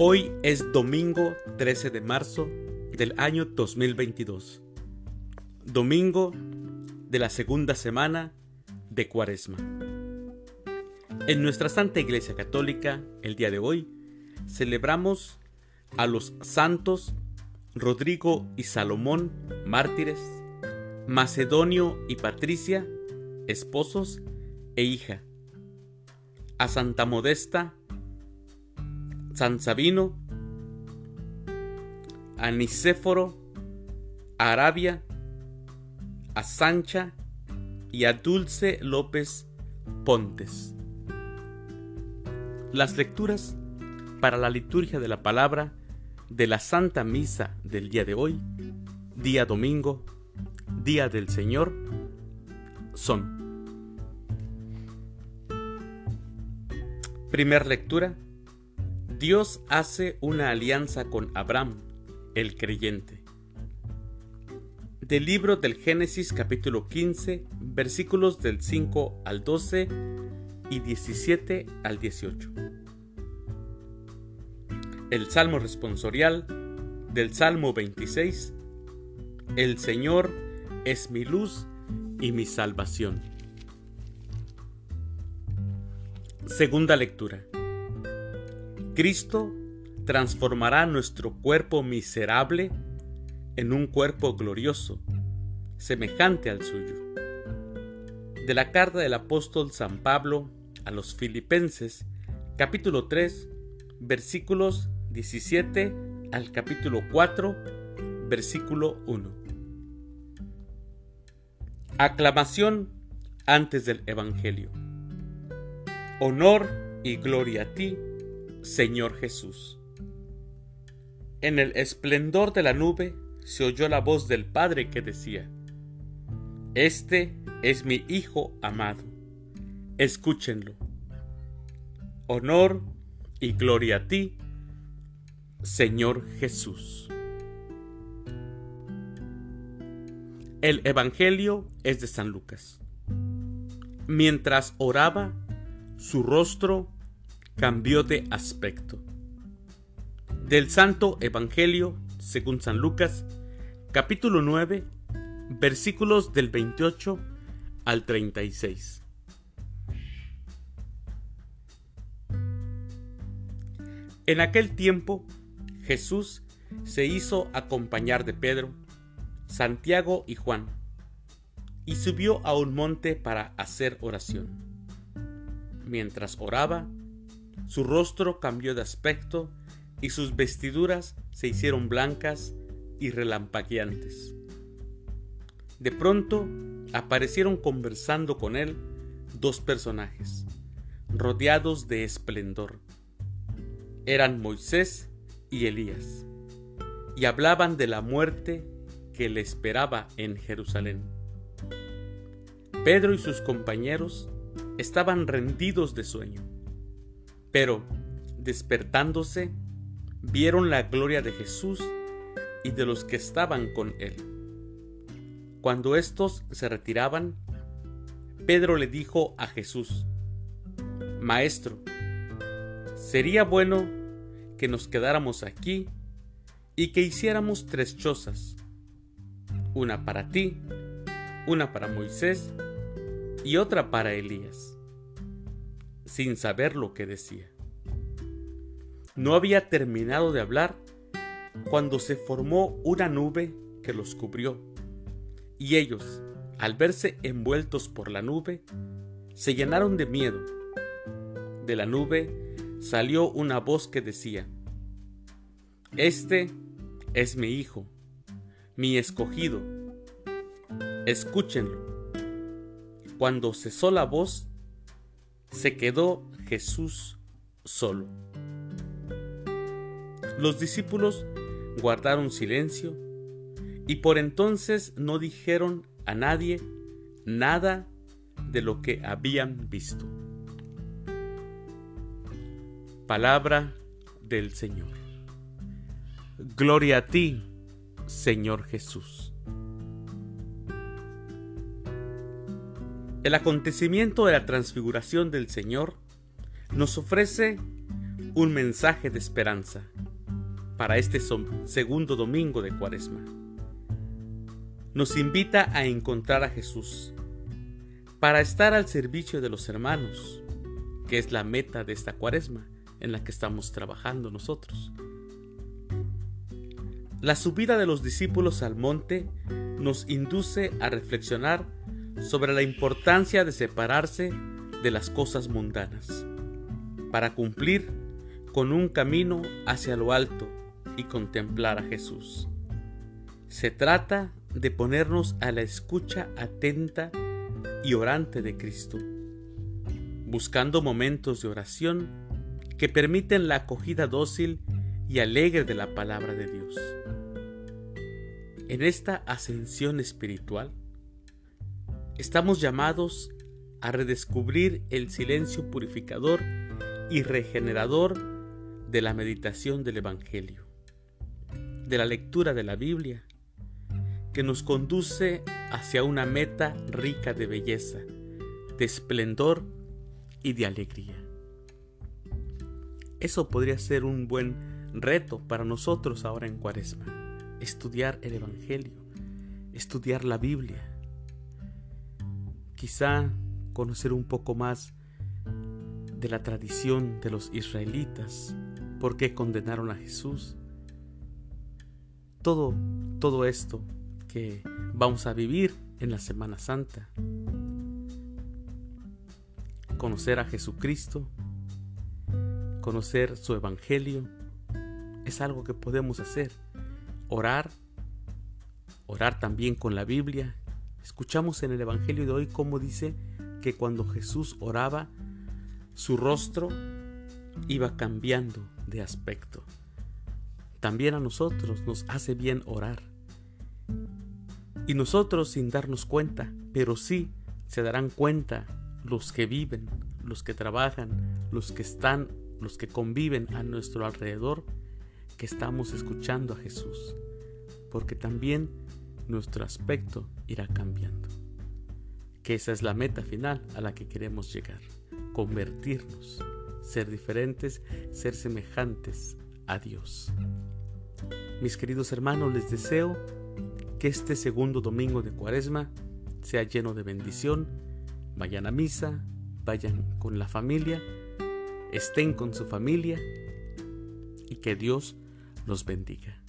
Hoy es domingo 13 de marzo del año 2022. Domingo de la segunda semana de Cuaresma. En nuestra Santa Iglesia Católica, el día de hoy, celebramos a los santos Rodrigo y Salomón, mártires, Macedonio y Patricia, esposos e hija, a Santa Modesta, San Sabino, a Nicéforo, a Arabia, a Sancha y a Dulce López Pontes. Las lecturas para la liturgia de la palabra de la Santa Misa del día de hoy, día domingo, día del Señor, son. Primer lectura Dios hace una alianza con Abraham, el creyente. Del libro del Génesis capítulo 15, versículos del 5 al 12 y 17 al 18. El Salmo responsorial del Salmo 26. El Señor es mi luz y mi salvación. Segunda lectura. Cristo transformará nuestro cuerpo miserable en un cuerpo glorioso, semejante al suyo. De la carta del apóstol San Pablo a los Filipenses, capítulo 3, versículos 17 al capítulo 4, versículo 1. Aclamación antes del Evangelio. Honor y gloria a ti, Señor Jesús. En el esplendor de la nube se oyó la voz del Padre que decía, Este es mi Hijo amado, escúchenlo. Honor y gloria a ti, Señor Jesús. El Evangelio es de San Lucas. Mientras oraba, su rostro cambió de aspecto. Del Santo Evangelio, según San Lucas, capítulo 9, versículos del 28 al 36. En aquel tiempo, Jesús se hizo acompañar de Pedro, Santiago y Juan, y subió a un monte para hacer oración. Mientras oraba, su rostro cambió de aspecto y sus vestiduras se hicieron blancas y relampagueantes. De pronto aparecieron conversando con él dos personajes, rodeados de esplendor. Eran Moisés y Elías, y hablaban de la muerte que le esperaba en Jerusalén. Pedro y sus compañeros estaban rendidos de sueño pero, despertándose, vieron la gloria de Jesús y de los que estaban con él. Cuando éstos se retiraban, Pedro le dijo a Jesús, Maestro, sería bueno que nos quedáramos aquí y que hiciéramos tres chozas, una para ti, una para Moisés y otra para Elías sin saber lo que decía. No había terminado de hablar cuando se formó una nube que los cubrió, y ellos, al verse envueltos por la nube, se llenaron de miedo. De la nube salió una voz que decía, Este es mi Hijo, mi escogido, escúchenlo. Cuando cesó la voz, se quedó Jesús solo. Los discípulos guardaron silencio y por entonces no dijeron a nadie nada de lo que habían visto. Palabra del Señor. Gloria a ti, Señor Jesús. El acontecimiento de la transfiguración del Señor nos ofrece un mensaje de esperanza para este segundo domingo de Cuaresma. Nos invita a encontrar a Jesús para estar al servicio de los hermanos, que es la meta de esta Cuaresma en la que estamos trabajando nosotros. La subida de los discípulos al monte nos induce a reflexionar sobre la importancia de separarse de las cosas mundanas para cumplir con un camino hacia lo alto y contemplar a Jesús. Se trata de ponernos a la escucha atenta y orante de Cristo, buscando momentos de oración que permiten la acogida dócil y alegre de la palabra de Dios. En esta ascensión espiritual, estamos llamados a redescubrir el silencio purificador y regenerador de la meditación del Evangelio de la lectura de la Biblia, que nos conduce hacia una meta rica de belleza, de esplendor y de alegría. Eso podría ser un buen reto para nosotros ahora en Cuaresma, estudiar el Evangelio, estudiar la Biblia, quizá conocer un poco más de la tradición de los israelitas, por qué condenaron a Jesús, todo, todo esto que vamos a vivir en la Semana Santa. Conocer a Jesucristo, conocer su Evangelio, es algo que podemos hacer. Orar, orar también con la Biblia. Escuchamos en el Evangelio de hoy cómo dice que cuando Jesús oraba, su rostro iba cambiando de aspecto. También a nosotros nos hace bien orar. Y nosotros sin darnos cuenta, pero sí se darán cuenta los que viven, los que trabajan, los que están, los que conviven a nuestro alrededor, que estamos escuchando a Jesús, porque también nuestro aspecto irá cambiando. Que esa es la meta final a la que queremos llegar, convertirnos, ser diferentes, ser semejantes a Dios. Mis queridos hermanos, les deseo que este segundo domingo de Cuaresma sea lleno de bendición. Vayan a misa, vayan con la familia, estén con su familia y que Dios los bendiga.